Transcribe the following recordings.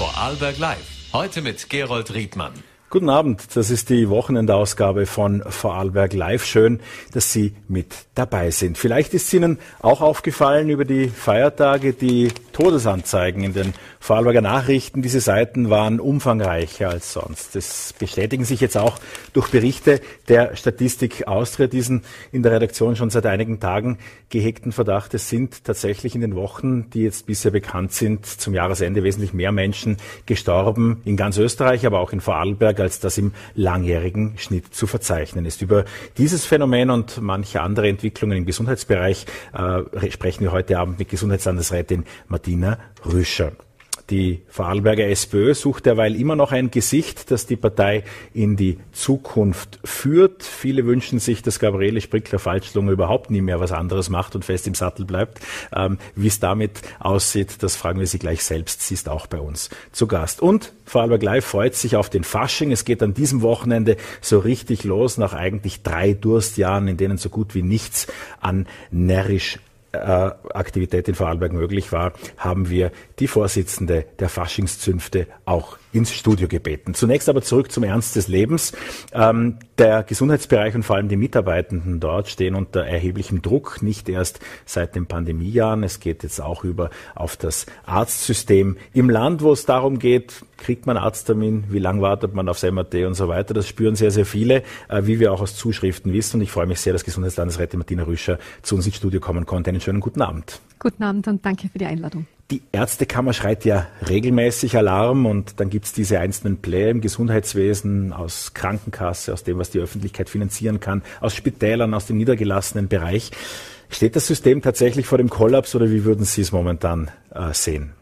Vorarlberg Live. Heute mit Gerold Riedmann. Guten Abend, das ist die Wochenendausgabe von Vorarlberg Live. Schön, dass Sie mit dabei sind. Vielleicht ist Ihnen auch aufgefallen über die Feiertage, die Todesanzeigen in den Vorarlberger Nachrichten. Diese Seiten waren umfangreicher als sonst. Das bestätigen sich jetzt auch durch Berichte der Statistik Austria, diesen in der Redaktion schon seit einigen Tagen gehegten Verdacht. Es sind tatsächlich in den Wochen, die jetzt bisher bekannt sind, zum Jahresende wesentlich mehr Menschen gestorben in ganz Österreich, aber auch in Vorarlberg als das im langjährigen Schnitt zu verzeichnen ist. Über dieses Phänomen und manche andere Entwicklungen im Gesundheitsbereich äh, sprechen wir heute Abend mit Gesundheitslandesrätin Martina Rüscher. Die Vorarlberger SPÖ sucht derweil immer noch ein Gesicht, das die Partei in die Zukunft führt. Viele wünschen sich, dass Gabriele Sprickler-Falschlunge überhaupt nie mehr was anderes macht und fest im Sattel bleibt. Ähm, Wie es damit aussieht, das fragen wir sie gleich selbst. Sie ist auch bei uns zu Gast. Und Vorarlberg Live freut sich auf den Fasching. Es geht an diesem Wochenende so richtig los, nach eigentlich drei Durstjahren, in denen so gut wie nichts an närrisch Aktivität in Vorarlberg möglich war, haben wir die Vorsitzende der Faschingszünfte auch ins Studio gebeten. Zunächst aber zurück zum Ernst des Lebens. Ähm, der Gesundheitsbereich und vor allem die Mitarbeitenden dort stehen unter erheblichem Druck, nicht erst seit den Pandemiejahren. Es geht jetzt auch über auf das Arztsystem im Land, wo es darum geht, kriegt man Arzttermin, wie lange wartet man aufs MRT und so weiter. Das spüren sehr, sehr viele, äh, wie wir auch aus Zuschriften wissen. Und ich freue mich sehr, dass Gesundheitslandesrätin Martina Rüscher zu uns ins Studio kommen konnte. Einen schönen guten Abend. Guten Abend und danke für die Einladung. Die Ärztekammer schreit ja regelmäßig Alarm und dann gibt's diese einzelnen Player im Gesundheitswesen aus Krankenkasse, aus dem, was die Öffentlichkeit finanzieren kann, aus Spitälern, aus dem niedergelassenen Bereich. Steht das System tatsächlich vor dem Kollaps oder wie würden Sie es momentan äh, sehen?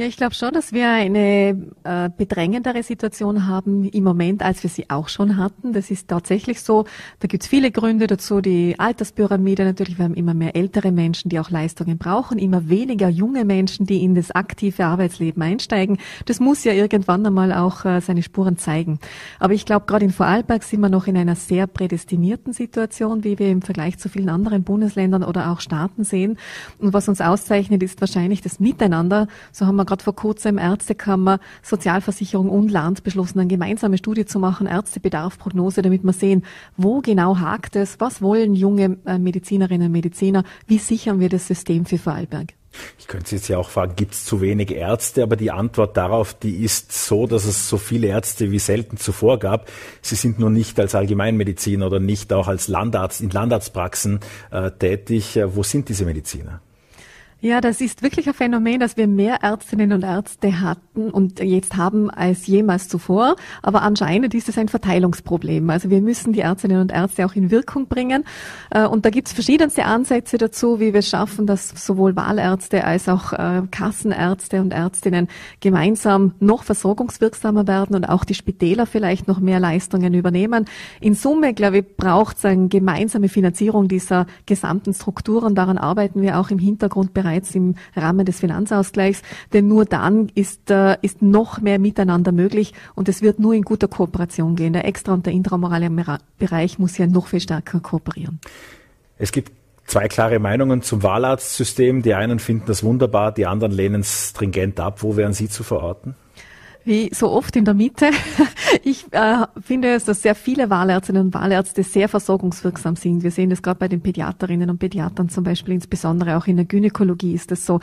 Ja, ich glaube schon, dass wir eine äh, bedrängendere Situation haben im Moment, als wir sie auch schon hatten. Das ist tatsächlich so. Da gibt's viele Gründe dazu. Die Alterspyramide natürlich. Wir haben immer mehr ältere Menschen, die auch Leistungen brauchen, immer weniger junge Menschen, die in das aktive Arbeitsleben einsteigen. Das muss ja irgendwann einmal auch äh, seine Spuren zeigen. Aber ich glaube, gerade in Vorarlberg sind wir noch in einer sehr prädestinierten Situation, wie wir im Vergleich zu vielen anderen Bundesländern oder auch Staaten sehen. Und was uns auszeichnet, ist wahrscheinlich das Miteinander. So haben wir gerade vor kurzem Ärztekammer, Sozialversicherung und Land beschlossen, eine gemeinsame Studie zu machen, Ärztebedarfprognose, damit wir sehen, wo genau hakt es, was wollen junge äh, Medizinerinnen und Mediziner, wie sichern wir das System für Vorarlberg. Ich könnte Sie jetzt ja auch fragen, gibt es zu wenig Ärzte? Aber die Antwort darauf, die ist so, dass es so viele Ärzte wie selten zuvor gab. Sie sind nur nicht als Allgemeinmediziner oder nicht auch als Landarzt in Landarztpraxen äh, tätig. Äh, wo sind diese Mediziner? Ja, das ist wirklich ein Phänomen, dass wir mehr Ärztinnen und Ärzte hatten und jetzt haben als jemals zuvor. Aber anscheinend ist es ein Verteilungsproblem. Also wir müssen die Ärztinnen und Ärzte auch in Wirkung bringen. Äh, und da gibt es verschiedenste Ansätze dazu, wie wir schaffen, dass sowohl Wahlärzte als auch äh, Kassenärzte und Ärztinnen gemeinsam noch versorgungswirksamer werden und auch die Spitäler vielleicht noch mehr Leistungen übernehmen. In Summe, glaube ich, braucht es eine gemeinsame Finanzierung dieser gesamten Strukturen. Daran arbeiten wir auch im Hintergrund bereits im Rahmen des Finanzausgleichs, denn nur dann ist, äh, ist noch mehr Miteinander möglich und es wird nur in guter Kooperation gehen. Der extra- und der intramorale Bereich muss ja noch viel stärker kooperieren. Es gibt zwei klare Meinungen zum Wahlarztsystem. Die einen finden das wunderbar, die anderen lehnen es stringent ab. Wo wären Sie zu verorten? Wie so oft in der Mitte. Ich äh, finde es, dass sehr viele Wahlärztinnen und Wahlärzte sehr versorgungswirksam sind. Wir sehen das gerade bei den Pädiaterinnen und Pädiatern zum Beispiel, insbesondere auch in der Gynäkologie ist das so.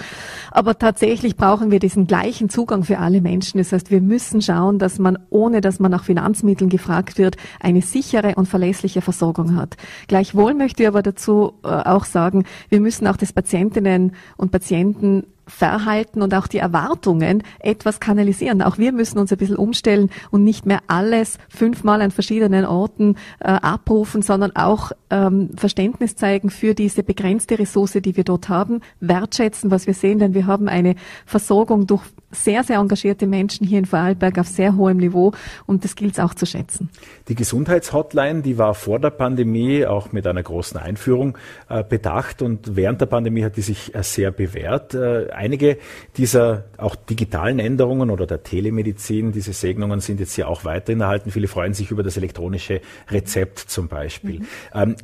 Aber tatsächlich brauchen wir diesen gleichen Zugang für alle Menschen. Das heißt, wir müssen schauen, dass man, ohne dass man nach Finanzmitteln gefragt wird, eine sichere und verlässliche Versorgung hat. Gleichwohl möchte ich aber dazu äh, auch sagen, wir müssen auch das Patientinnen und Patienten Verhalten und auch die Erwartungen etwas kanalisieren. Auch wir müssen uns ein bisschen umstellen und nicht mehr alles fünfmal an verschiedenen Orten äh, abrufen, sondern auch ähm, Verständnis zeigen für diese begrenzte Ressource, die wir dort haben, wertschätzen, was wir sehen, denn wir haben eine Versorgung durch sehr, sehr engagierte Menschen hier in Vorarlberg auf sehr hohem Niveau und das gilt es auch zu schätzen. Die Gesundheitshotline, die war vor der Pandemie auch mit einer großen Einführung äh, bedacht und während der Pandemie hat die sich äh, sehr bewährt. Äh, einige dieser auch digitalen Änderungen oder der Telemedizin, diese Segnungen sind jetzt hier auch weiterhin erhalten. Viele freuen sich über das elektronische Rezept zum Beispiel. Mhm. Ähm,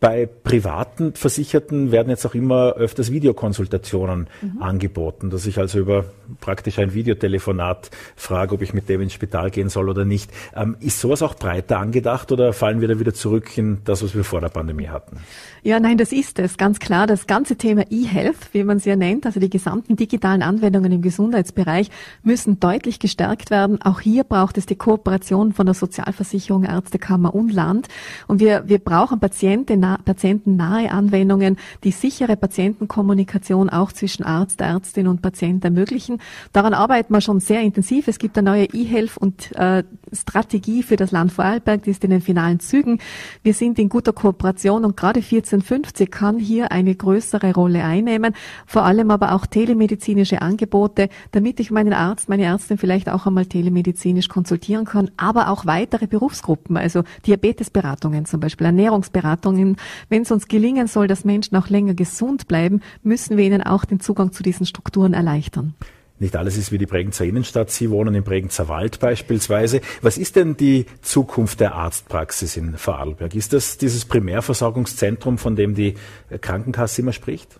Bei privaten Versicherten werden jetzt auch immer öfters Videokonsultationen mhm. angeboten, dass ich also über praktisch ein Videotelefonat frage, ob ich mit dem ins Spital gehen soll oder nicht. Ähm, ist sowas auch breiter angedacht oder fallen wir da wieder zurück in das, was wir vor der Pandemie hatten? Ja, nein, das ist es, ganz klar. Das ganze Thema E-Health, wie man es ja nennt, also die gesamten digitalen Anwendungen im Gesundheitsbereich, müssen deutlich gestärkt werden. Auch hier braucht es die Kooperation von der Sozialversicherung, Ärztekammer und Land. Und wir, wir brauchen Patienten patientennahe Anwendungen, die sichere Patientenkommunikation auch zwischen Arzt, Ärztin und Patient ermöglichen. Daran arbeiten wir schon sehr intensiv. Es gibt eine neue E-Health und äh, Strategie für das Land Vorarlberg, die ist in den finalen Zügen. Wir sind in guter Kooperation und gerade 1450 kann hier eine größere Rolle einnehmen, vor allem aber auch telemedizinische Angebote, damit ich meinen Arzt, meine Ärztin vielleicht auch einmal telemedizinisch konsultieren kann, aber auch weitere Berufsgruppen, also Diabetesberatungen zum Beispiel, Ernährungsberatungen, wenn es uns gelingen soll, dass Menschen auch länger gesund bleiben, müssen wir ihnen auch den Zugang zu diesen Strukturen erleichtern. Nicht alles ist wie die Bregenzer Innenstadt. Sie wohnen im Bregenzer Wald beispielsweise. Was ist denn die Zukunft der Arztpraxis in Vorarlberg? Ist das dieses Primärversorgungszentrum, von dem die Krankenkasse immer spricht?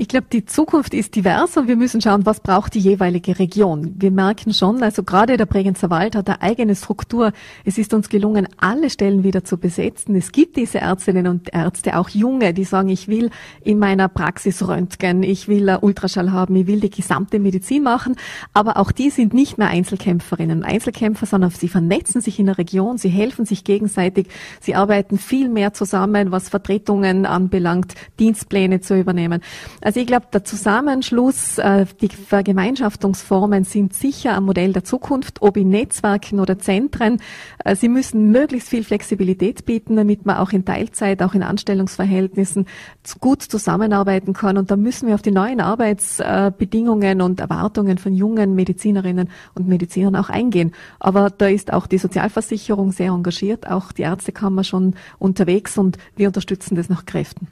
Ich glaube, die Zukunft ist divers und wir müssen schauen, was braucht die jeweilige Region. Wir merken schon, also gerade der Bregenzer Wald hat eine eigene Struktur. Es ist uns gelungen, alle Stellen wieder zu besetzen. Es gibt diese Ärztinnen und Ärzte, auch junge, die sagen, ich will in meiner Praxis röntgen, ich will Ultraschall haben, ich will die gesamte Medizin machen. Aber auch die sind nicht mehr Einzelkämpferinnen und Einzelkämpfer, sondern sie vernetzen sich in der Region, sie helfen sich gegenseitig, sie arbeiten viel mehr zusammen, was Vertretungen anbelangt, Dienstpläne zu übernehmen. Also ich glaube, der Zusammenschluss, äh, die Vergemeinschaftungsformen sind sicher ein Modell der Zukunft, ob in Netzwerken oder Zentren. Äh, sie müssen möglichst viel Flexibilität bieten, damit man auch in Teilzeit, auch in Anstellungsverhältnissen gut zusammenarbeiten kann. Und da müssen wir auf die neuen Arbeitsbedingungen und Erwartungen von jungen Medizinerinnen und Medizinern auch eingehen. Aber da ist auch die Sozialversicherung sehr engagiert, auch die Ärztekammer schon unterwegs und wir unterstützen das nach Kräften.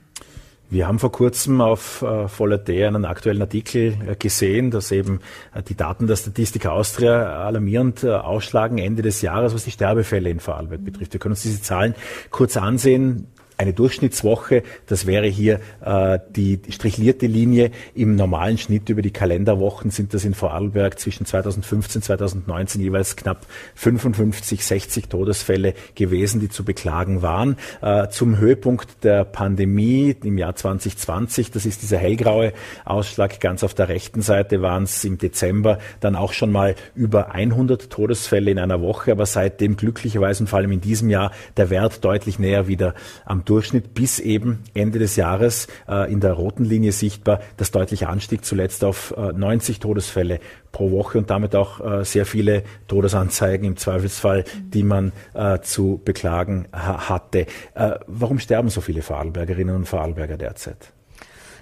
Wir haben vor kurzem auf äh, Vollaté einen aktuellen Artikel äh, gesehen, dass eben äh, die Daten der Statistik Austria alarmierend äh, ausschlagen Ende des Jahres, was die Sterbefälle in Vorarlberg betrifft. Wir können uns diese Zahlen kurz ansehen eine Durchschnittswoche, das wäre hier äh, die strichlierte Linie. Im normalen Schnitt über die Kalenderwochen sind das in Vorarlberg zwischen 2015 und 2019 jeweils knapp 55, 60 Todesfälle gewesen, die zu beklagen waren. Äh, zum Höhepunkt der Pandemie im Jahr 2020, das ist dieser hellgraue Ausschlag ganz auf der rechten Seite, waren es im Dezember dann auch schon mal über 100 Todesfälle in einer Woche, aber seitdem glücklicherweise und vor allem in diesem Jahr der Wert deutlich näher wieder am Durchschnitt bis eben Ende des Jahres äh, in der roten Linie sichtbar. Das deutliche Anstieg zuletzt auf äh, 90 Todesfälle pro Woche und damit auch äh, sehr viele Todesanzeigen im Zweifelsfall, die man äh, zu beklagen ha hatte. Äh, warum sterben so viele Vorarlbergerinnen und Vorarlberger derzeit?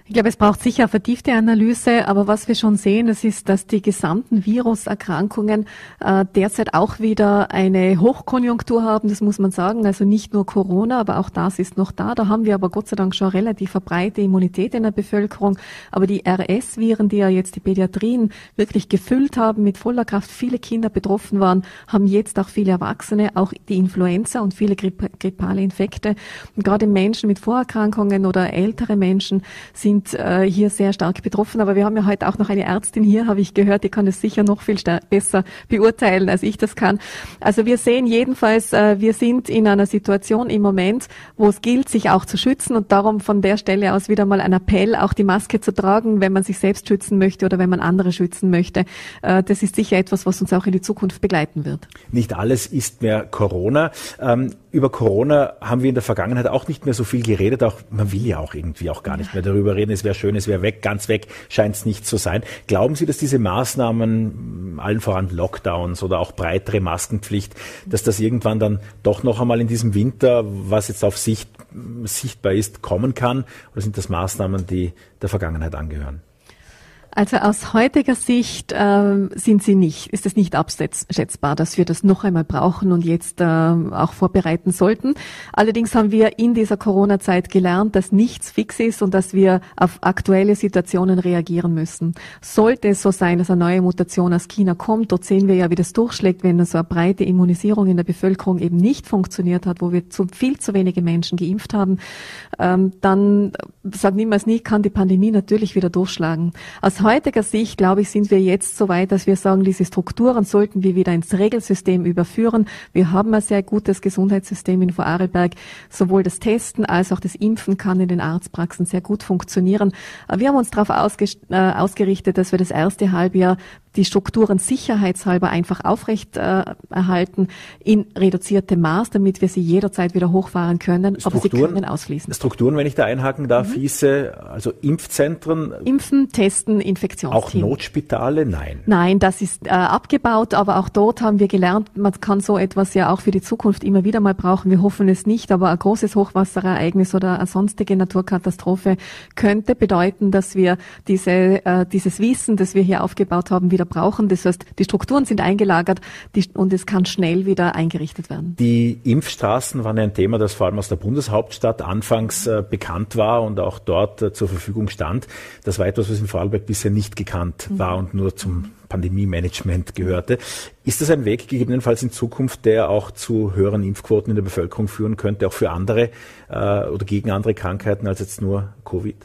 Ich glaube, es braucht sicher vertiefte Analyse, aber was wir schon sehen, das ist, dass die gesamten Viruserkrankungen äh, derzeit auch wieder eine Hochkonjunktur haben, das muss man sagen. Also nicht nur Corona, aber auch das ist noch da. Da haben wir aber Gott sei Dank schon relativ eine breite Immunität in der Bevölkerung. Aber die RS-Viren, die ja jetzt die Pädiatrien wirklich gefüllt haben, mit voller Kraft viele Kinder betroffen waren, haben jetzt auch viele Erwachsene, auch die Influenza und viele grippale Infekte. Und gerade Menschen mit Vorerkrankungen oder ältere Menschen sind sind äh, hier sehr stark betroffen. Aber wir haben ja heute auch noch eine Ärztin hier, habe ich gehört, die kann es sicher noch viel besser beurteilen, als ich das kann. Also wir sehen jedenfalls, äh, wir sind in einer Situation im Moment, wo es gilt, sich auch zu schützen und darum von der Stelle aus wieder mal ein Appell, auch die Maske zu tragen, wenn man sich selbst schützen möchte oder wenn man andere schützen möchte. Äh, das ist sicher etwas, was uns auch in die Zukunft begleiten wird. Nicht alles ist mehr Corona. Ähm, über Corona haben wir in der Vergangenheit auch nicht mehr so viel geredet. Auch man will ja auch irgendwie auch gar nicht mehr darüber reden. Es wäre schön, es wäre weg, ganz weg scheint es nicht zu sein. Glauben Sie, dass diese Maßnahmen, allen voran Lockdowns oder auch breitere Maskenpflicht, dass das irgendwann dann doch noch einmal in diesem Winter, was jetzt auf Sicht sichtbar ist, kommen kann? Oder sind das Maßnahmen, die der Vergangenheit angehören? Also aus heutiger Sicht äh, sind sie nicht, ist es nicht abschätzbar, dass wir das noch einmal brauchen und jetzt äh, auch vorbereiten sollten. Allerdings haben wir in dieser Corona-Zeit gelernt, dass nichts fix ist und dass wir auf aktuelle Situationen reagieren müssen. Sollte es so sein, dass eine neue Mutation aus China kommt, dort sehen wir ja, wie das durchschlägt, wenn so eine breite Immunisierung in der Bevölkerung eben nicht funktioniert hat, wo wir zu viel zu wenige Menschen geimpft haben, ähm, dann sagen niemals nie, kann die Pandemie natürlich wieder durchschlagen. Aus heutiger Sicht, glaube ich, sind wir jetzt so weit, dass wir sagen, diese Strukturen sollten wir wieder ins Regelsystem überführen. Wir haben ein sehr gutes Gesundheitssystem in Vorarlberg. Sowohl das Testen als auch das Impfen kann in den Arztpraxen sehr gut funktionieren. Wir haben uns darauf äh, ausgerichtet, dass wir das erste Halbjahr die Strukturen sicherheitshalber einfach aufrecht äh, erhalten in reduziertem Maß, damit wir sie jederzeit wieder hochfahren können, Strukturen, aber sie können ausfließen. Strukturen, wenn ich da einhaken darf, mhm. hieße also Impfzentren. Impfen, testen, Infektionsteam. Auch Notspitale? Nein. Nein, das ist äh, abgebaut, aber auch dort haben wir gelernt, man kann so etwas ja auch für die Zukunft immer wieder mal brauchen. Wir hoffen es nicht, aber ein großes Hochwasserereignis oder eine sonstige Naturkatastrophe könnte bedeuten, dass wir diese, äh, dieses Wissen, das wir hier aufgebaut haben, wieder brauchen. Das heißt, die Strukturen sind eingelagert die, und es kann schnell wieder eingerichtet werden. Die Impfstraßen waren ein Thema, das vor allem aus der Bundeshauptstadt anfangs äh, bekannt war und auch dort äh, zur Verfügung stand. Das war etwas, was in Vorarlberg bisher nicht gekannt mhm. war und nur zum Pandemie-Management gehörte. Ist das ein Weg gegebenenfalls in Zukunft, der auch zu höheren Impfquoten in der Bevölkerung führen könnte, auch für andere äh, oder gegen andere Krankheiten als jetzt nur Covid?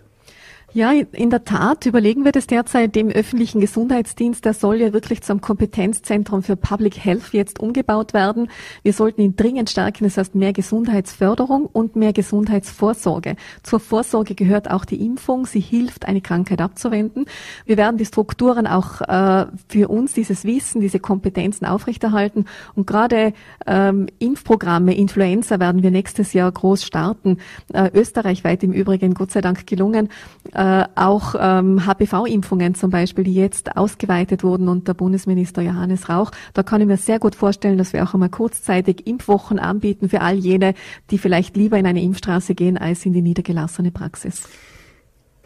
Ja, in der Tat überlegen wir das derzeit dem öffentlichen Gesundheitsdienst. Der soll ja wirklich zum Kompetenzzentrum für Public Health jetzt umgebaut werden. Wir sollten ihn dringend stärken. Das heißt mehr Gesundheitsförderung und mehr Gesundheitsvorsorge. Zur Vorsorge gehört auch die Impfung. Sie hilft, eine Krankheit abzuwenden. Wir werden die Strukturen auch äh, für uns, dieses Wissen, diese Kompetenzen aufrechterhalten. Und gerade ähm, Impfprogramme, Influenza werden wir nächstes Jahr groß starten. Äh, österreichweit im Übrigen, Gott sei Dank gelungen äh, auch ähm, HPV-Impfungen zum Beispiel, die jetzt ausgeweitet wurden unter Bundesminister Johannes Rauch. Da kann ich mir sehr gut vorstellen, dass wir auch einmal kurzzeitig Impfwochen anbieten für all jene, die vielleicht lieber in eine Impfstraße gehen als in die niedergelassene Praxis.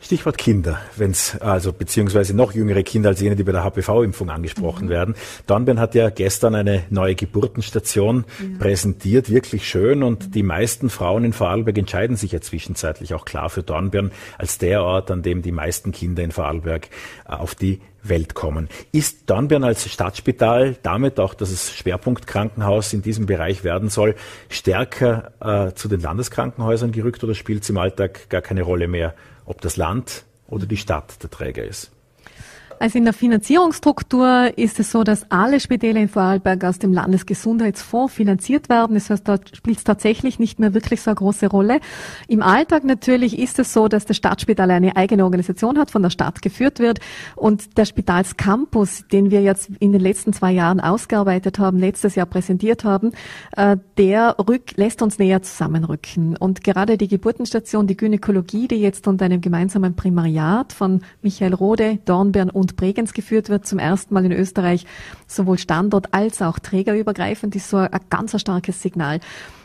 Stichwort Kinder, wenn es also beziehungsweise noch jüngere Kinder als jene, die bei der HPV-Impfung angesprochen mhm. werden. Dornbirn hat ja gestern eine neue Geburtenstation ja. präsentiert, wirklich schön. Und mhm. die meisten Frauen in Vorarlberg entscheiden sich ja zwischenzeitlich auch klar für Dornbirn als der Ort, an dem die meisten Kinder in Vorarlberg äh, auf die Welt kommen. Ist Dornbirn als Stadtspital damit auch, dass es Schwerpunktkrankenhaus in diesem Bereich werden soll, stärker äh, zu den Landeskrankenhäusern gerückt oder spielt es im Alltag gar keine Rolle mehr? Ob das Land oder die Stadt der Träger ist. Also in der Finanzierungsstruktur ist es so, dass alle Spitäler in Vorarlberg aus dem Landesgesundheitsfonds finanziert werden. Das heißt, da spielt es tatsächlich nicht mehr wirklich so eine große Rolle. Im Alltag natürlich ist es so, dass das Stadtspital eine eigene Organisation hat, von der Stadt geführt wird. Und der Spitalscampus, den wir jetzt in den letzten zwei Jahren ausgearbeitet haben, letztes Jahr präsentiert haben, äh, der rück, lässt uns näher zusammenrücken. Und gerade die Geburtenstation, die Gynäkologie, die jetzt unter einem gemeinsamen Primariat von Michael Rode, Dornbirn und und Bregenz geführt wird, zum ersten Mal in Österreich, sowohl Standort als auch trägerübergreifend, ist so ein ganz starkes Signal.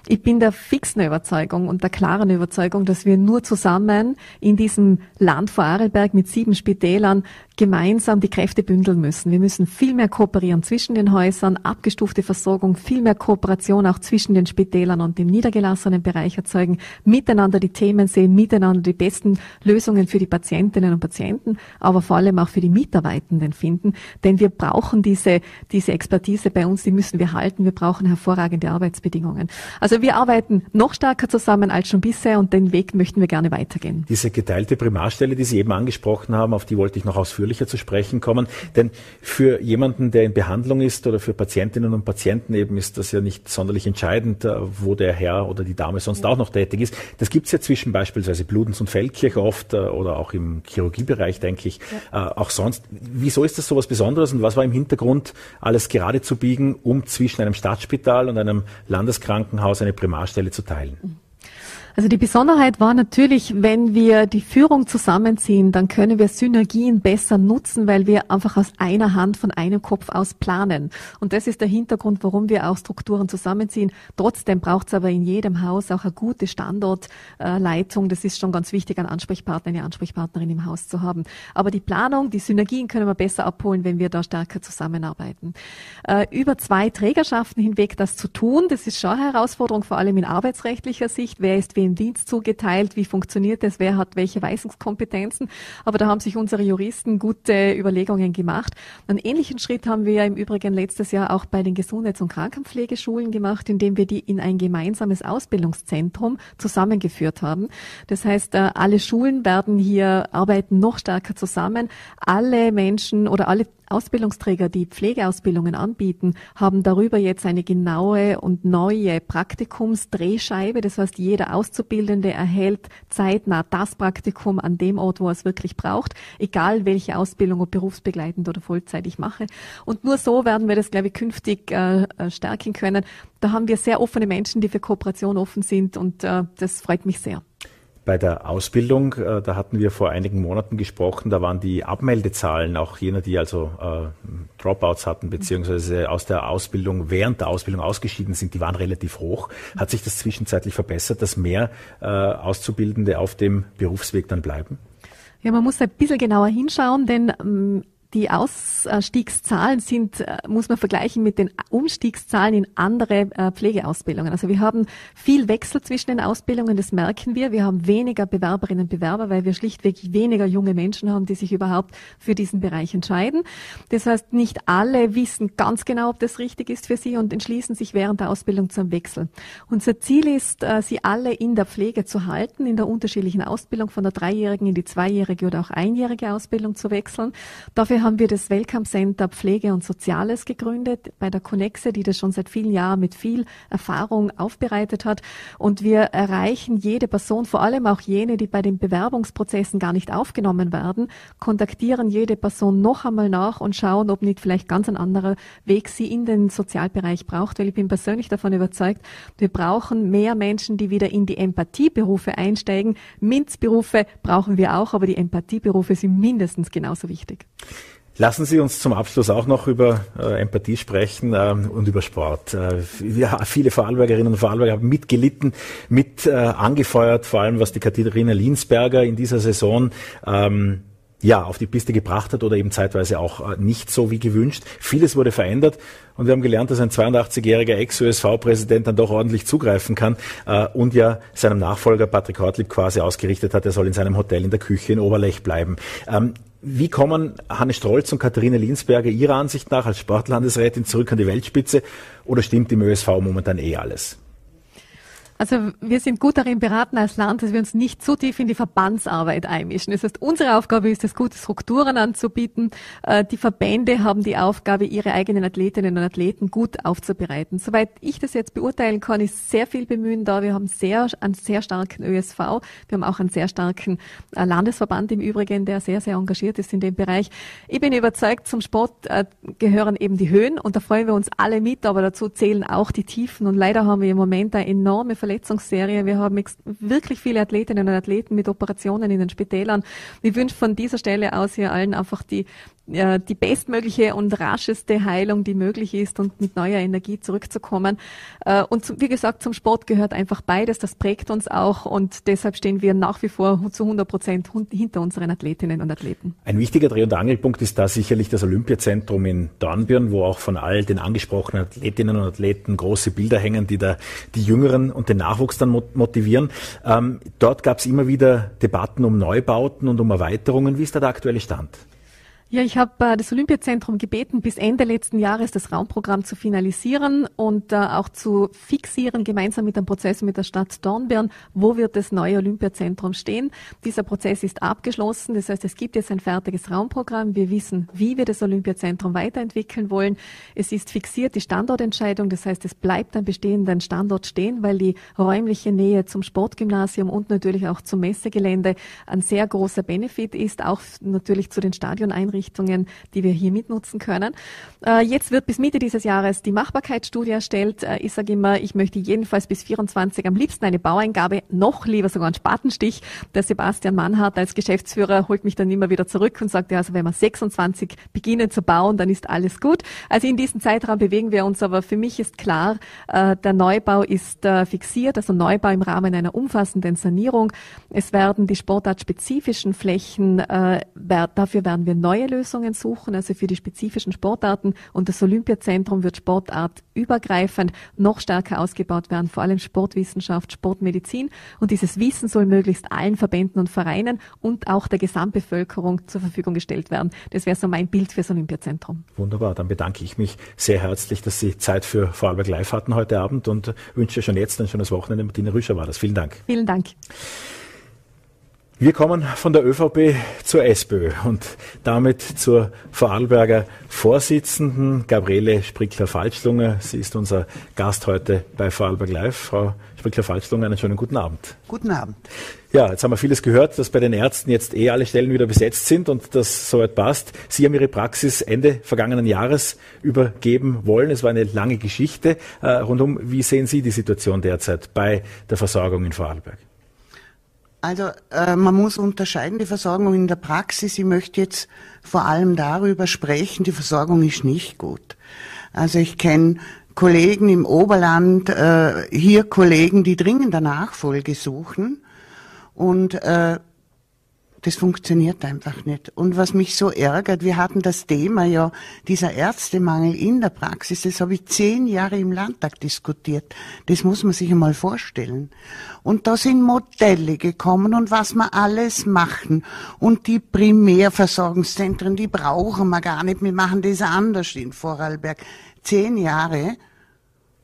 Ich bin der fixen Überzeugung und der klaren Überzeugung, dass wir nur zusammen in diesem Land Vorarlberg mit sieben Spitälern gemeinsam die Kräfte bündeln müssen. Wir müssen viel mehr kooperieren zwischen den Häusern, abgestufte Versorgung, viel mehr Kooperation auch zwischen den Spitälern und dem niedergelassenen Bereich erzeugen, miteinander die Themen sehen, miteinander die besten Lösungen für die Patientinnen und Patienten, aber vor allem auch für die Mitarbeitenden finden. Denn wir brauchen diese, diese Expertise bei uns, die müssen wir halten. Wir brauchen hervorragende Arbeitsbedingungen. Also wir arbeiten noch stärker zusammen als schon bisher und den Weg möchten wir gerne weitergehen. Diese geteilte Primarstelle, die Sie eben angesprochen haben, auf die wollte ich noch ausführlich ausführlicher zu sprechen kommen. Denn für jemanden, der in Behandlung ist oder für Patientinnen und Patienten eben ist das ja nicht sonderlich entscheidend, äh, wo der Herr oder die Dame sonst auch noch tätig ist. Das gibt es ja zwischen beispielsweise Bludens und Feldkirch oft äh, oder auch im Chirurgiebereich, denke ich, ja. Äh, auch sonst. Wieso ist das so was Besonderes und was war im Hintergrund, alles gerade zu biegen, um zwischen einem Stadtspital und einem Landeskrankenhaus eine Primarstelle zu teilen? Also die Besonderheit war natürlich, wenn wir die Führung zusammenziehen, dann können wir Synergien besser nutzen, weil wir einfach aus einer Hand von einem Kopf aus planen. Und das ist der Hintergrund, warum wir auch Strukturen zusammenziehen. Trotzdem braucht es aber in jedem Haus auch eine gute Standortleitung. Das ist schon ganz wichtig, einen Ansprechpartner, eine Ansprechpartnerin im Haus zu haben. Aber die Planung, die Synergien können wir besser abholen, wenn wir da stärker zusammenarbeiten. Äh, über zwei Trägerschaften hinweg das zu tun, das ist schon eine Herausforderung, vor allem in arbeitsrechtlicher Sicht. Wer ist wem im Dienst zugeteilt, wie funktioniert das, wer hat welche Weisungskompetenzen. Aber da haben sich unsere Juristen gute Überlegungen gemacht. Einen ähnlichen Schritt haben wir im Übrigen letztes Jahr auch bei den Gesundheits- und Krankenpflegeschulen gemacht, indem wir die in ein gemeinsames Ausbildungszentrum zusammengeführt haben. Das heißt, äh, alle Schulen werden hier arbeiten noch stärker zusammen. Alle Menschen oder alle Ausbildungsträger, die Pflegeausbildungen anbieten, haben darüber jetzt eine genaue und neue Praktikumsdrehscheibe. Das heißt, jeder Auszubildende erhält zeitnah das Praktikum an dem Ort, wo er es wirklich braucht, egal welche Ausbildung, ob berufsbegleitend oder Vollzeit ich mache. Und nur so werden wir das, glaube ich, künftig äh, äh, stärken können. Da haben wir sehr offene Menschen, die für Kooperation offen sind und äh, das freut mich sehr. Bei der Ausbildung, äh, da hatten wir vor einigen Monaten gesprochen, da waren die Abmeldezahlen, auch jener, die also äh, Dropouts hatten, beziehungsweise aus der Ausbildung, während der Ausbildung ausgeschieden sind, die waren relativ hoch. Hat sich das zwischenzeitlich verbessert, dass mehr äh, Auszubildende auf dem Berufsweg dann bleiben? Ja, man muss ein bisschen genauer hinschauen, denn ähm, die Ausstiegszahlen sind, äh, muss man vergleichen mit den Umstiegszahlen in andere äh, Pflegeausbildungen. Also wir haben viel Wechsel zwischen den Ausbildungen, das merken wir. Wir haben weniger Bewerberinnen und Bewerber, weil wir schlichtweg weniger junge Menschen haben, die sich überhaupt für diesen Bereich entscheiden. Das heißt, nicht alle wissen ganz genau, ob das richtig ist für sie und entschließen sich während der Ausbildung zum Wechsel. Unser Ziel ist, äh, sie alle in der Pflege zu halten, in der unterschiedlichen Ausbildung von der dreijährigen in die zweijährige oder auch einjährige Ausbildung zu wechseln. Dafür haben wir das Welcome Center Pflege und Soziales gegründet bei der Connexe, die das schon seit vielen Jahren mit viel Erfahrung aufbereitet hat. Und wir erreichen jede Person, vor allem auch jene, die bei den Bewerbungsprozessen gar nicht aufgenommen werden, kontaktieren jede Person noch einmal nach und schauen, ob nicht vielleicht ganz ein anderer Weg sie in den Sozialbereich braucht. Weil ich bin persönlich davon überzeugt, wir brauchen mehr Menschen, die wieder in die Empathieberufe einsteigen. MINZ-Berufe brauchen wir auch, aber die Empathieberufe sind mindestens genauso wichtig. Lassen Sie uns zum Abschluss auch noch über äh, Empathie sprechen ähm, und über Sport. Äh, ja, viele Vorarlbergerinnen und Vorarlberger haben mitgelitten, mit äh, angefeuert, vor allem was die Katharina Linsberger in dieser Saison ähm, ja, auf die Piste gebracht hat oder eben zeitweise auch äh, nicht so wie gewünscht. Vieles wurde verändert und wir haben gelernt, dass ein 82-jähriger Ex-ÖSV-Präsident dann doch ordentlich zugreifen kann äh, und ja seinem Nachfolger Patrick Hortlieb quasi ausgerichtet hat, er soll in seinem Hotel in der Küche in Oberlech bleiben. Ähm, wie kommen Hannes Strolz und Katharina Linsberger Ihrer Ansicht nach als Sportlandesrätin zurück an die Weltspitze oder stimmt im ÖSV momentan eh alles? Also wir sind gut darin beraten als Land, dass wir uns nicht zu tief in die Verbandsarbeit einmischen. Das heißt, unsere Aufgabe ist es, gute Strukturen anzubieten. Äh, die Verbände haben die Aufgabe, ihre eigenen Athletinnen und Athleten gut aufzubereiten. Soweit ich das jetzt beurteilen kann, ist sehr viel Bemühen da. Wir haben sehr, einen sehr starken ÖSV. Wir haben auch einen sehr starken äh, Landesverband im Übrigen, der sehr, sehr engagiert ist in dem Bereich. Ich bin überzeugt, zum Sport äh, gehören eben die Höhen und da freuen wir uns alle mit, aber dazu zählen auch die Tiefen. Und leider haben wir im Moment eine enorme Verletzungsserie. Wir haben wirklich viele Athletinnen und Athleten mit Operationen in den Spitälern. Ich wünsche von dieser Stelle aus hier allen einfach die die bestmögliche und rascheste Heilung, die möglich ist und mit neuer Energie zurückzukommen. Äh, und wie gesagt, zum Sport gehört einfach beides. Das prägt uns auch und deshalb stehen wir nach wie vor zu 100 Prozent hinter unseren Athletinnen und Athleten. Ein wichtiger Dreh- und Angelpunkt ist da sicherlich das Olympiazentrum in Dornbirn, wo auch von all den angesprochenen Athletinnen und Athleten große Bilder hängen, die da die Jüngeren und den Nachwuchs dann motivieren. Ähm, dort gab es immer wieder Debatten um Neubauten und um Erweiterungen. Wie ist da der aktuelle Stand? Ja, ich habe äh, das Olympiazentrum gebeten, bis Ende letzten Jahres das Raumprogramm zu finalisieren und äh, auch zu fixieren, gemeinsam mit dem Prozess mit der Stadt Dornbirn, wo wird das neue Olympiazentrum stehen. Dieser Prozess ist abgeschlossen. Das heißt, es gibt jetzt ein fertiges Raumprogramm. Wir wissen, wie wir das Olympiazentrum weiterentwickeln wollen. Es ist fixiert die Standortentscheidung. Das heißt, es bleibt am bestehenden Standort stehen, weil die räumliche Nähe zum Sportgymnasium und natürlich auch zum Messegelände ein sehr großer Benefit ist, auch natürlich zu den Stadioneinrichtungen Einrichtungen, die wir hier mitnutzen können. Äh, jetzt wird bis Mitte dieses Jahres die Machbarkeitsstudie erstellt. Äh, ich sage immer, ich möchte jedenfalls bis 24 am liebsten eine Baueingabe, noch lieber sogar einen Spatenstich. Der Sebastian Mannhardt als Geschäftsführer holt mich dann immer wieder zurück und sagt, also wenn wir 26 beginnen zu bauen, dann ist alles gut. Also in diesem Zeitraum bewegen wir uns, aber für mich ist klar, äh, der Neubau ist fixiert, also Neubau im Rahmen einer umfassenden Sanierung. Es werden die sportartspezifischen Flächen, dafür werden wir neue Lösungen suchen, also für die spezifischen Sportarten und das Olympiazentrum wird sportartübergreifend noch stärker ausgebaut werden, vor allem Sportwissenschaft, Sportmedizin. Und dieses Wissen soll möglichst allen Verbänden und Vereinen und auch der Gesamtbevölkerung zur Verfügung gestellt werden. Das wäre so mein Bild fürs Olympiazentrum. Wunderbar, dann bedanke ich mich sehr herzlich, dass Sie Zeit für Vorarlberg Live hatten heute Abend und wünsche schon jetzt ein schönes Wochenende. Martina Rüscher war das. Vielen Dank. Vielen Dank. Wir kommen von der ÖVP zur SPÖ und damit zur Vorarlberger Vorsitzenden Gabriele Sprickler-Falschlunger. Sie ist unser Gast heute bei Vorarlberg Live. Frau Sprickler-Falschlunger, einen schönen guten Abend. Guten Abend. Ja, jetzt haben wir vieles gehört, dass bei den Ärzten jetzt eh alle Stellen wieder besetzt sind und das soweit passt. Sie haben Ihre Praxis Ende vergangenen Jahres übergeben wollen. Es war eine lange Geschichte äh, rundum. Wie sehen Sie die Situation derzeit bei der Versorgung in Vorarlberg? Also äh, man muss unterscheiden die Versorgung in der Praxis. Ich möchte jetzt vor allem darüber sprechen, die Versorgung ist nicht gut. Also ich kenne Kollegen im Oberland, äh, hier Kollegen, die dringend der Nachfolge suchen und äh, das funktioniert einfach nicht. Und was mich so ärgert, wir hatten das Thema ja, dieser Ärztemangel in der Praxis, das habe ich zehn Jahre im Landtag diskutiert. Das muss man sich einmal vorstellen. Und da sind Modelle gekommen und was wir alles machen. Und die Primärversorgungszentren, die brauchen wir gar nicht. Wir machen das anders in Vorarlberg. Zehn Jahre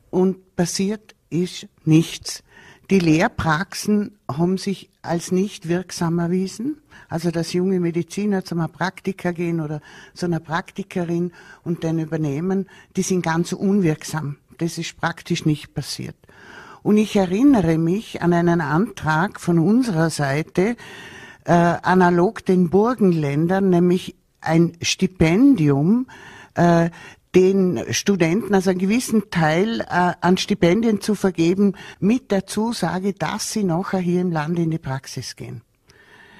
und passiert ist nichts. Die Lehrpraxen haben sich als nicht wirksam erwiesen. Also, dass junge Mediziner zu einem Praktiker gehen oder zu einer Praktikerin und den übernehmen, die sind ganz unwirksam. Das ist praktisch nicht passiert. Und ich erinnere mich an einen Antrag von unserer Seite, äh, analog den Burgenländern, nämlich ein Stipendium, äh, den Studenten also einen gewissen Teil äh, an Stipendien zu vergeben, mit der Zusage, dass sie nachher hier im Land in die Praxis gehen.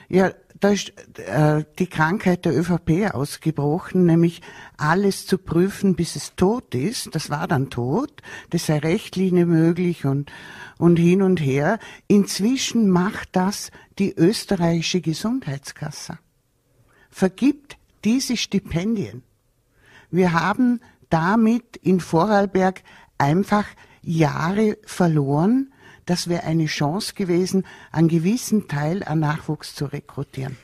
Ja, da ist äh, die Krankheit der ÖVP ausgebrochen, nämlich alles zu prüfen, bis es tot ist. Das war dann tot. Das sei Rechtlinie möglich und, und hin und her. Inzwischen macht das die österreichische Gesundheitskasse. Vergibt diese Stipendien. Wir haben damit in Vorarlberg einfach Jahre verloren. Das wäre eine Chance gewesen, einen gewissen Teil an Nachwuchs zu rekrutieren.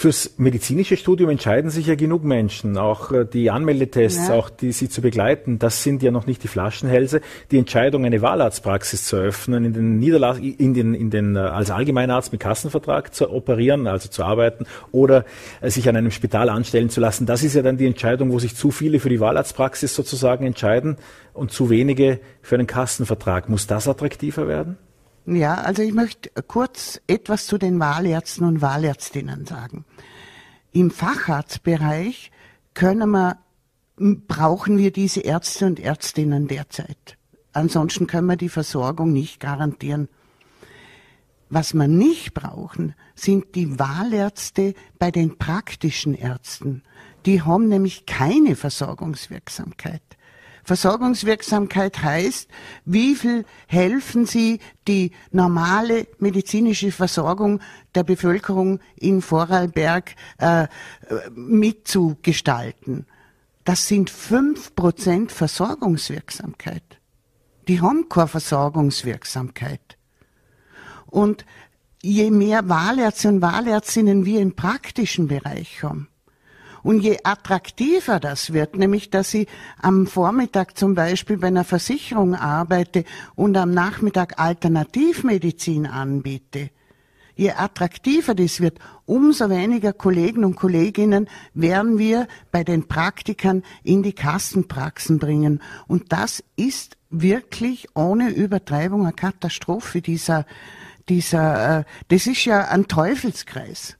Fürs medizinische Studium entscheiden sich ja genug Menschen, auch äh, die Anmeldetests, ja. auch die sie zu begleiten. Das sind ja noch nicht die Flaschenhälse. Die Entscheidung, eine Wahlarztpraxis zu eröffnen, in den Niederlassungen, in den, in den, äh, als Allgemeinarzt mit Kassenvertrag zu operieren, also zu arbeiten, oder äh, sich an einem Spital anstellen zu lassen. Das ist ja dann die Entscheidung, wo sich zu viele für die Wahlarztpraxis sozusagen entscheiden und zu wenige für einen Kassenvertrag. Muss das attraktiver werden? Ja, also ich möchte kurz etwas zu den Wahlärzten und Wahlärztinnen sagen. Im Facharztbereich können wir, brauchen wir diese Ärzte und Ärztinnen derzeit. Ansonsten können wir die Versorgung nicht garantieren. Was wir nicht brauchen, sind die Wahlärzte bei den praktischen Ärzten. Die haben nämlich keine Versorgungswirksamkeit. Versorgungswirksamkeit heißt, wie viel helfen Sie, die normale medizinische Versorgung der Bevölkerung in Vorarlberg äh, mitzugestalten. Das sind fünf Prozent Versorgungswirksamkeit. Die haben keine Versorgungswirksamkeit. Und je mehr Wahlärzte und Wahlärztinnen wir im praktischen Bereich haben, und je attraktiver das wird, nämlich dass ich am Vormittag zum Beispiel bei einer Versicherung arbeite und am Nachmittag Alternativmedizin anbiete, je attraktiver das wird, umso weniger Kollegen und Kolleginnen werden wir bei den Praktikern in die Kassenpraxen bringen. Und das ist wirklich ohne Übertreibung eine Katastrophe dieser, dieser, äh, das ist ja ein Teufelskreis.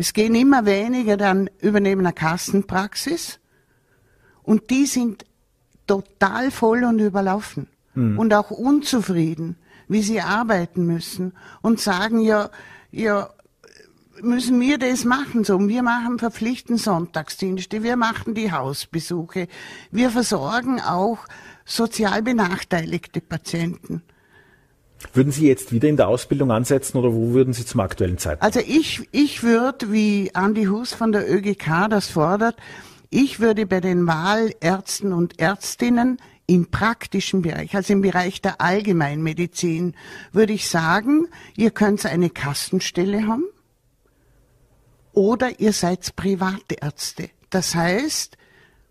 Es gehen immer weniger, dann übernehmen eine Kassenpraxis und die sind total voll und überlaufen mhm. und auch unzufrieden, wie sie arbeiten müssen und sagen ja, ja, müssen wir das machen so. Wir machen verpflichtend Sonntagsdienste, wir machen die Hausbesuche, wir versorgen auch sozial benachteiligte Patienten. Würden Sie jetzt wieder in der Ausbildung ansetzen oder wo würden Sie zum aktuellen Zeitpunkt? Also ich, ich würde, wie Andi Hus von der ÖGK das fordert, ich würde bei den Wahlärzten und Ärztinnen im praktischen Bereich, also im Bereich der Allgemeinmedizin, würde ich sagen, ihr könnt eine Kassenstelle haben oder ihr seid private Ärzte. Das heißt,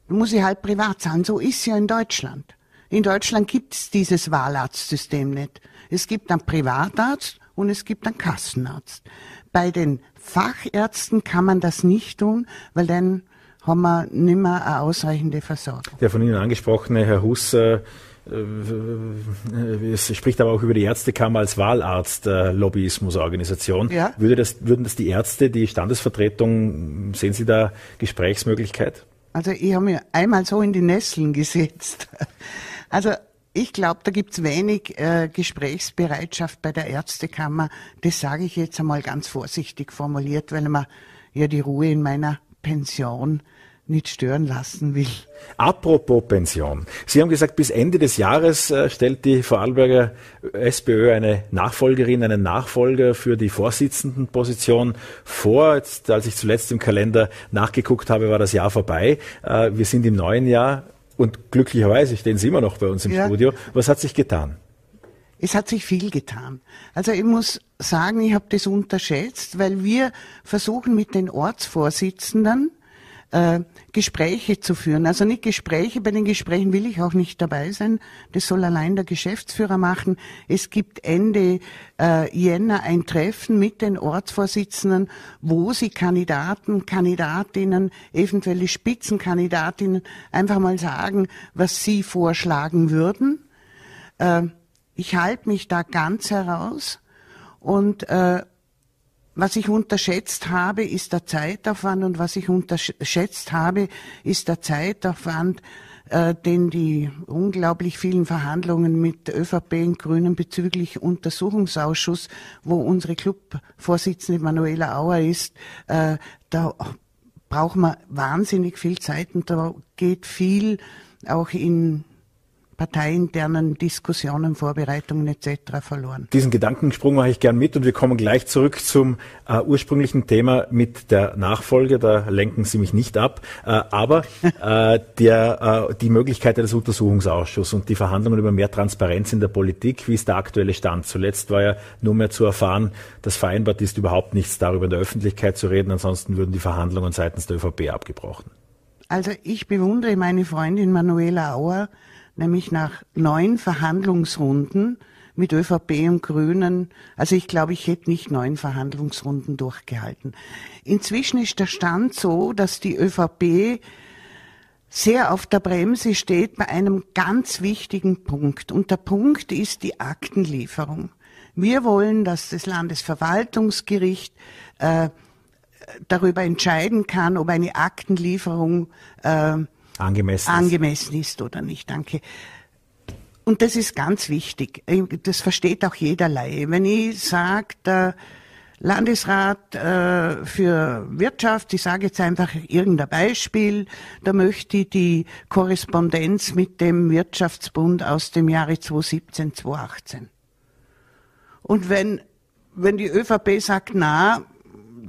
muss ich halt privat sein. So ist ja in Deutschland. In Deutschland gibt es dieses Wahlarztsystem nicht. Es gibt einen Privatarzt und es gibt einen Kassenarzt. Bei den Fachärzten kann man das nicht tun, weil dann haben wir nicht mehr eine ausreichende Versorgung. Der von Ihnen angesprochene Herr Huss äh, äh es spricht aber auch über die Ärztekammer als Wahlarztlobbyismusorganisation. Ja. Würde das, würden das die Ärzte, die Standesvertretung, sehen Sie da Gesprächsmöglichkeit? Also ich habe mir einmal so in die Nesseln gesetzt. Also ich glaube, da gibt's wenig äh, Gesprächsbereitschaft bei der Ärztekammer. Das sage ich jetzt einmal ganz vorsichtig formuliert, weil man ja die Ruhe in meiner Pension nicht stören lassen will. Apropos Pension. Sie haben gesagt, bis Ende des Jahres äh, stellt die Vorarlberger SPÖ eine Nachfolgerin, einen Nachfolger für die Vorsitzendenposition vor. Jetzt, als ich zuletzt im Kalender nachgeguckt habe, war das Jahr vorbei. Äh, wir sind im neuen Jahr. Und glücklicherweise stehen Sie immer noch bei uns im ja. Studio. Was hat sich getan? Es hat sich viel getan. Also ich muss sagen, ich habe das unterschätzt, weil wir versuchen mit den Ortsvorsitzenden äh, Gespräche zu führen. Also nicht Gespräche, bei den Gesprächen will ich auch nicht dabei sein. Das soll allein der Geschäftsführer machen. Es gibt Ende äh, Jänner ein Treffen mit den Ortsvorsitzenden, wo sie Kandidaten, Kandidatinnen, eventuelle Spitzenkandidatinnen einfach mal sagen, was sie vorschlagen würden. Äh, ich halte mich da ganz heraus und äh, was ich unterschätzt habe, ist der Zeitaufwand und was ich unterschätzt habe, ist der Zeitaufwand, äh, den die unglaublich vielen Verhandlungen mit ÖVP und Grünen bezüglich Untersuchungsausschuss, wo unsere Clubvorsitzende Manuela Auer ist, äh, da braucht man wahnsinnig viel Zeit und da geht viel auch in parteiinternen Diskussionen, Vorbereitungen etc. verloren. Diesen Gedankensprung mache ich gern mit und wir kommen gleich zurück zum äh, ursprünglichen Thema mit der Nachfolge. Da lenken Sie mich nicht ab. Äh, aber äh, der, äh, die Möglichkeit des Untersuchungsausschusses und die Verhandlungen über mehr Transparenz in der Politik, wie ist der aktuelle Stand? Zuletzt war ja nur mehr zu erfahren, dass vereinbart ist, überhaupt nichts darüber in der Öffentlichkeit zu reden. Ansonsten würden die Verhandlungen seitens der ÖVP abgebrochen. Also ich bewundere meine Freundin Manuela Auer, nämlich nach neun Verhandlungsrunden mit ÖVP und Grünen. Also ich glaube, ich hätte nicht neun Verhandlungsrunden durchgehalten. Inzwischen ist der Stand so, dass die ÖVP sehr auf der Bremse steht bei einem ganz wichtigen Punkt. Und der Punkt ist die Aktenlieferung. Wir wollen, dass das Landesverwaltungsgericht äh, darüber entscheiden kann, ob eine Aktenlieferung äh, angemessen, angemessen ist oder nicht. Danke. Und das ist ganz wichtig. Das versteht auch jeder Laie. Wenn ich sage, der Landesrat äh, für Wirtschaft, ich sage jetzt einfach irgendein Beispiel, da möchte ich die Korrespondenz mit dem Wirtschaftsbund aus dem Jahre 2017, 2018. Und wenn, wenn die ÖVP sagt, na,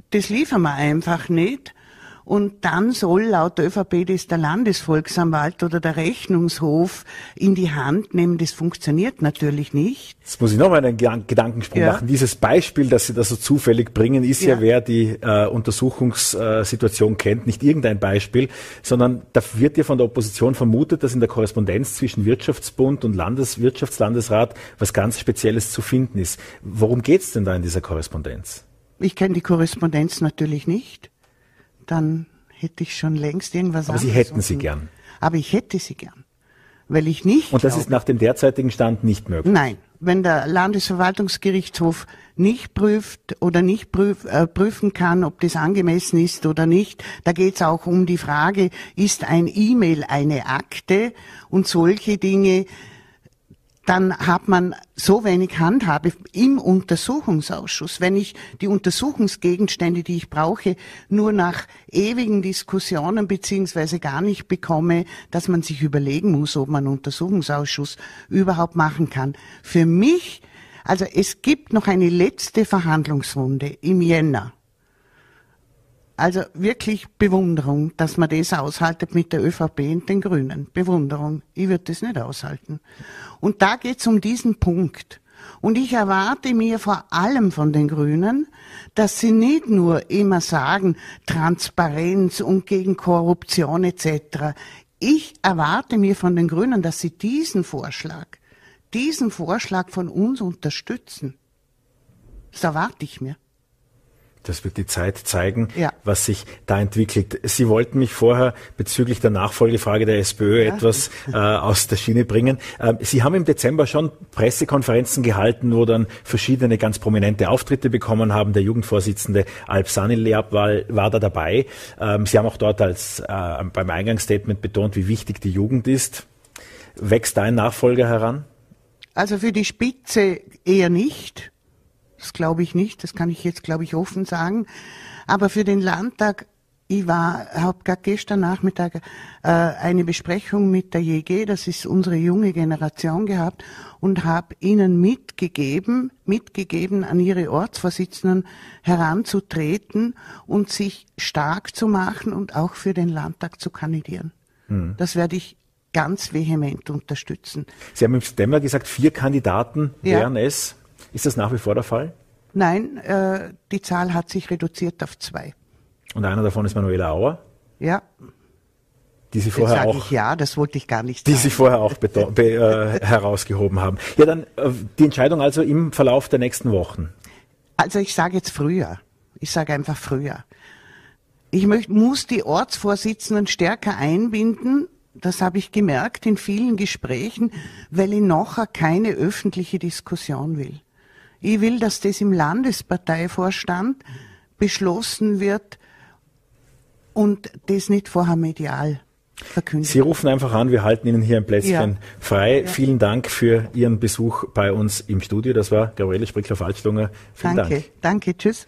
das liefern wir einfach nicht, und dann soll laut der ÖVP das der Landesvolksanwalt oder der Rechnungshof in die Hand nehmen. Das funktioniert natürlich nicht. Jetzt muss ich noch mal einen Gedankensprung ja. machen. Dieses Beispiel, das Sie da so zufällig bringen, ist ja, ja wer die äh, Untersuchungssituation kennt, nicht irgendein Beispiel, sondern da wird ja von der Opposition vermutet, dass in der Korrespondenz zwischen Wirtschaftsbund und Landeswirtschaftslandesrat was ganz Spezielles zu finden ist. Worum geht es denn da in dieser Korrespondenz? Ich kenne die Korrespondenz natürlich nicht dann hätte ich schon längst irgendwas Aber Sie hätten sie gern. Aber ich hätte sie gern. Weil ich nicht. Und das glaube, ist nach dem derzeitigen Stand nicht möglich? Nein. wenn der Landesverwaltungsgerichtshof nicht prüft oder nicht prüf, äh, prüfen kann, ob das angemessen ist oder nicht. Da geht es auch um die Frage, ist ein E-Mail eine Akte und solche Dinge dann hat man so wenig Handhabe im Untersuchungsausschuss. Wenn ich die Untersuchungsgegenstände, die ich brauche, nur nach ewigen Diskussionen beziehungsweise gar nicht bekomme, dass man sich überlegen muss, ob man Untersuchungsausschuss überhaupt machen kann. Für mich, also es gibt noch eine letzte Verhandlungsrunde im Jänner. Also wirklich Bewunderung, dass man das aushaltet mit der ÖVP und den Grünen. Bewunderung. Ich würde das nicht aushalten. Und da geht es um diesen Punkt. Und ich erwarte mir vor allem von den Grünen, dass sie nicht nur immer sagen, Transparenz und gegen Korruption etc. Ich erwarte mir von den Grünen, dass sie diesen Vorschlag, diesen Vorschlag von uns unterstützen. Das erwarte ich mir. Das wird die Zeit zeigen, ja. was sich da entwickelt. Sie wollten mich vorher bezüglich der Nachfolgefrage der SPÖ ja. etwas äh, aus der Schiene bringen. Ähm, Sie haben im Dezember schon Pressekonferenzen gehalten, wo dann verschiedene ganz prominente Auftritte bekommen haben. Der Jugendvorsitzende Alp Sanilab war, war da dabei. Ähm, Sie haben auch dort als äh, beim Eingangsstatement betont, wie wichtig die Jugend ist. Wächst da ein Nachfolger heran? Also für die Spitze eher nicht. Das glaube ich nicht. Das kann ich jetzt, glaube ich, offen sagen. Aber für den Landtag, ich war, habe gerade gestern Nachmittag äh, eine Besprechung mit der JG, das ist unsere junge Generation gehabt, und habe ihnen mitgegeben, mitgegeben, an ihre Ortsvorsitzenden heranzutreten und sich stark zu machen und auch für den Landtag zu kandidieren. Hm. Das werde ich ganz vehement unterstützen. Sie haben im September gesagt, vier Kandidaten ja. wären es. Ist das nach wie vor der Fall? Nein, äh, die Zahl hat sich reduziert auf zwei. Und einer davon ist Manuela Auer? Ja. Die Sie vorher auch. Ich ja, das wollte ich gar nicht. Die sagen. Sie vorher auch be äh, herausgehoben haben. Ja, dann äh, die Entscheidung also im Verlauf der nächsten Wochen. Also ich sage jetzt früher. Ich sage einfach früher. Ich möcht, muss die Ortsvorsitzenden stärker einbinden. Das habe ich gemerkt in vielen Gesprächen, weil ich nachher keine öffentliche Diskussion will. Ich will, dass das im Landesparteivorstand beschlossen wird und das nicht vorher medial. Sie rufen einfach an, wir halten Ihnen hier ein Plätzchen ja. frei. Ja. Vielen Dank für Ihren Besuch bei uns im Studio. Das war Gabriele Sprickler-Falschlunger. Vielen danke, Dank. danke, tschüss.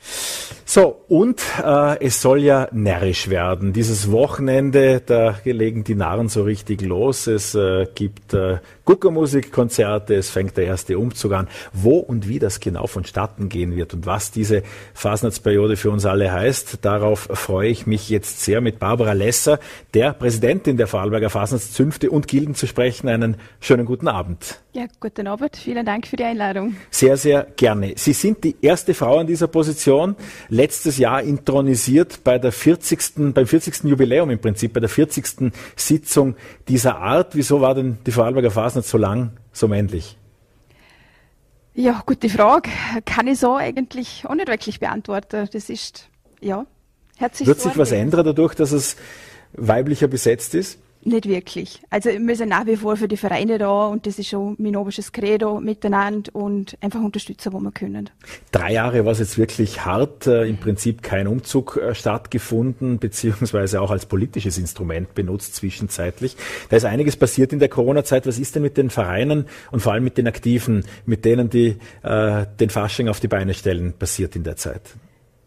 So, und äh, es soll ja närrisch werden. Dieses Wochenende, da legen die Narren so richtig los. Es äh, gibt äh, Guckermusikkonzerte, es fängt der erste Umzug an. Wo und wie das genau vonstatten gehen wird und was diese Fasnachtsperiode für uns alle heißt, darauf freue ich mich jetzt sehr mit Barbara Lesser, der Präsidentin der Vorarlberger Fasnachtszünfte und Gilden zu sprechen. Einen schönen guten Abend. Ja, guten Abend. Vielen Dank für die Einladung. Sehr, sehr gerne. Sie sind die erste Frau in dieser Position, letztes Jahr intronisiert bei der 40. beim 40. Jubiläum im Prinzip, bei der 40. Sitzung dieser Art. Wieso war denn die Vorarlberger Fasnacht so lang, so männlich? Ja, gute Frage. Kann ich so eigentlich auch nicht wirklich beantworten. Das ist, ja, hat sich Wird sich was ändern dadurch, dass es weiblicher besetzt ist? Nicht wirklich. Also wir sind nach wie vor für die Vereine da und das ist schon mein oberstes Credo miteinander und einfach unterstützen, wo wir können. Drei Jahre war es jetzt wirklich hart, äh, im Prinzip kein Umzug äh, stattgefunden, beziehungsweise auch als politisches Instrument benutzt zwischenzeitlich. Da ist einiges passiert in der Corona-Zeit. Was ist denn mit den Vereinen und vor allem mit den Aktiven, mit denen, die äh, den Fasching auf die Beine stellen, passiert in der Zeit?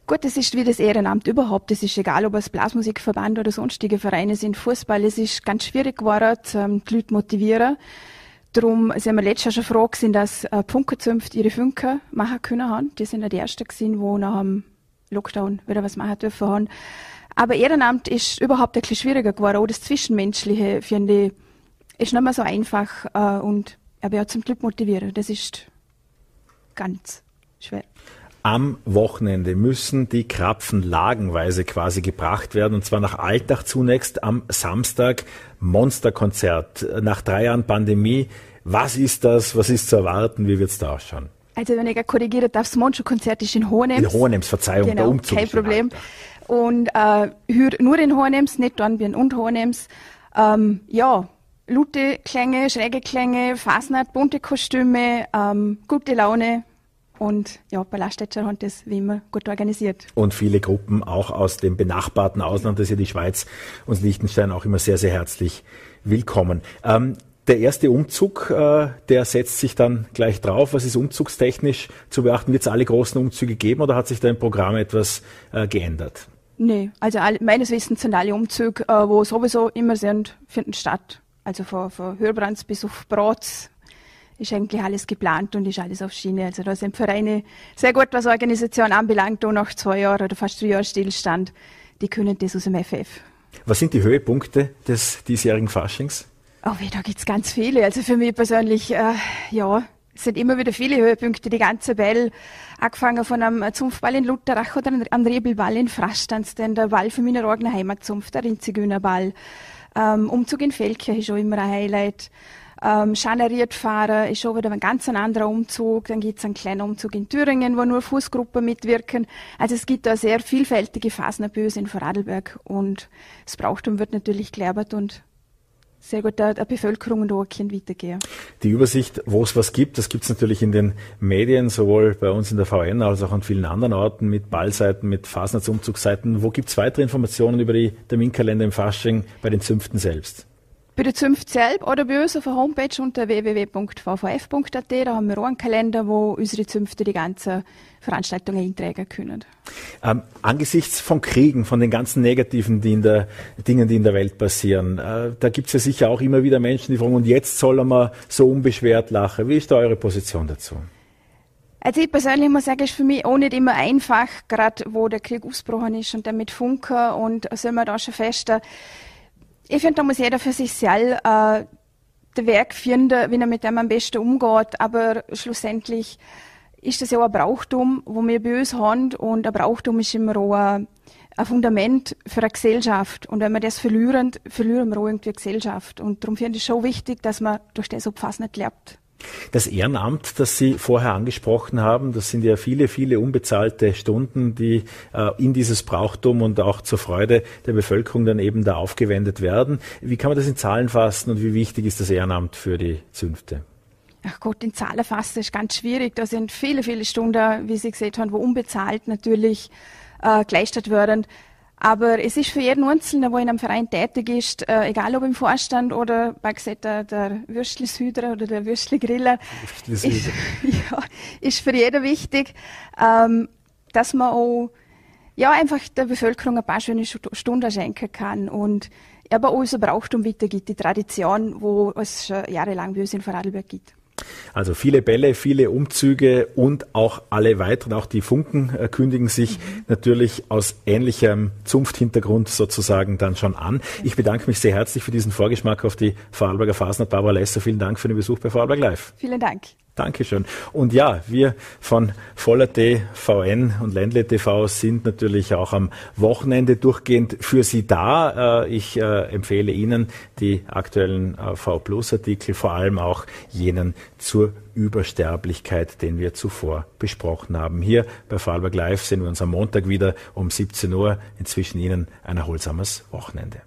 Gut, das ist wie das Ehrenamt überhaupt. Es ist egal, ob es Blasmusikverband oder sonstige Vereine sind. Fußball, es ist ganz schwierig geworden, ähm, die Leute motivieren. Darum sind wir letztes Jahr schon froh gewesen, dass äh, Punkenzünft ihre Funke machen können haben. Die sind ja die ersten gewesen, die nach dem Lockdown wieder was machen dürfen haben. Aber Ehrenamt ist überhaupt ein bisschen schwieriger geworden. Auch das Zwischenmenschliche, finde ich, ist nicht mehr so einfach äh, und aber ja zum Glück motivieren. Das ist ganz schwer. Am Wochenende müssen die Krapfen lagenweise quasi gebracht werden und zwar nach Alltag zunächst am Samstag Monsterkonzert. Nach drei Jahren Pandemie, was ist das? Was ist zu erwarten? Wie wird es da ausschauen? Also wenn ich korrigiere darf, das Monsterkonzert ist in Hohenems. In Hohenems, Verzeihung, genau, der Umzug. Kein Problem. Und äh, nur in Hohenems, nicht Dornbirn und Hohenems. Ähm, ja, Lute Klänge, schräge Klänge, Fasnacht, bunte Kostüme, ähm, gute Laune. Und ja, Ballaststädter hat das wie immer gut organisiert. Und viele Gruppen auch aus dem benachbarten Ausland, das ist ja die Schweiz und Liechtenstein auch immer sehr, sehr herzlich willkommen. Ähm, der erste Umzug, äh, der setzt sich dann gleich drauf. Was ist umzugstechnisch zu beachten? Wird es alle großen Umzüge geben oder hat sich da im Programm etwas äh, geändert? Nee, also alle, meines Wissens sind alle Umzüge, äh, wo sowieso immer sind, finden statt. Also von, von Hörbrands bis auf Bratz ist eigentlich alles geplant und ist alles auf Schiene. Also da sind Vereine sehr gut, was Organisation anbelangt, auch nach zwei Jahren oder fast drei Jahren Stillstand. Die können das aus dem FF. Was sind die Höhepunkte des diesjährigen Faschings? Oh, da gibt's ganz viele. Also für mich persönlich, äh, ja, es sind immer wieder viele Höhepunkte. Die ganze Bell, angefangen von einem Zunftball in Lutherach oder einem Rebelball in Frastanz, dann der Ball für meine eigene Heimatzunft, der Rindzigeunerball. Ähm, Umzug in Feldkirch ist auch immer ein Highlight. Ähm, Schaneriert fahren ist schon wieder ein ganz anderer Umzug. Dann gibt's einen kleinen Umzug in Thüringen, wo nur Fußgruppen mitwirken. Also es gibt da sehr vielfältige Phasen in Vorarlberg und das Brauchtum wird natürlich gelernt und sehr gut der, der Bevölkerung und auch weitergehen. Die Übersicht, wo es was gibt, das gibt es natürlich in den Medien, sowohl bei uns in der VN als auch an vielen anderen Orten mit Ballseiten, mit Fasnachtsumzugsseiten. Wo gibt es weitere Informationen über die Terminkalender im Fasching bei den Zünften selbst? Bei der Zunft selbst oder bei uns auf der Homepage unter www.vvf.at, da haben wir auch einen Kalender, wo unsere Zünfte die ganzen Veranstaltungen eintragen können. Ähm, angesichts von Kriegen, von den ganzen negativen die in der, Dingen, die in der Welt passieren, äh, da gibt es ja sicher auch immer wieder Menschen, die fragen, und jetzt soll man so unbeschwert lachen. Wie ist da eure Position dazu? Also ich persönlich muss sagen, ist für mich auch nicht immer einfach, gerade wo der Krieg ausgebrochen ist und dann mit Funken und soll man da schon fester ich finde, da muss jeder für sich selbst äh, den Weg finden, wie er mit dem am besten umgeht. Aber schlussendlich ist das ja auch ein Brauchtum, wo wir bei uns haben. Und ein Brauchtum ist immer auch ein, ein Fundament für eine Gesellschaft. Und wenn wir das verlieren, verlieren wir auch irgendwie eine Gesellschaft. Und darum finde ich es schon wichtig, dass man durch das nicht lebt. Das Ehrenamt, das Sie vorher angesprochen haben, das sind ja viele, viele unbezahlte Stunden, die äh, in dieses Brauchtum und auch zur Freude der Bevölkerung dann eben da aufgewendet werden. Wie kann man das in Zahlen fassen und wie wichtig ist das Ehrenamt für die Zünfte? Ach Gott, in Zahlen fassen ist ganz schwierig. Da sind viele, viele Stunden, wie Sie gesehen haben, wo unbezahlt natürlich äh, geleistet werden. Aber es ist für jeden Einzelnen, der in einem Verein tätig ist, äh, egal ob im Vorstand oder bei gesagt, der, der Würstlishüder oder der Würstligriller, ist, ja, ist für jeden wichtig, ähm, dass man auch ja, einfach der Bevölkerung ein paar schöne Stunden schenken kann und aber auch unser Brauchtum weitergibt, die Tradition, wo es schon jahrelang bei uns in Vorarlberg gibt. Also viele Bälle, viele Umzüge und auch alle weiteren, auch die Funken äh, kündigen sich mhm. natürlich aus ähnlichem Zunfthintergrund sozusagen dann schon an. Ich bedanke mich sehr herzlich für diesen Vorgeschmack auf die Vorarlberger Fasnacht. Barbara Lesser, vielen Dank für den Besuch bei Vorarlberg Live. Vielen Dank. Dankeschön. Und ja, wir von Voller VN und Ländle TV sind natürlich auch am Wochenende durchgehend für Sie da. Äh, ich äh, empfehle Ihnen die aktuellen äh, V Plus Artikel, vor allem auch jenen zur Übersterblichkeit, den wir zuvor besprochen haben. Hier bei Vorarlberg Live sehen wir uns am Montag wieder um 17 Uhr. Inzwischen Ihnen ein erholsames Wochenende.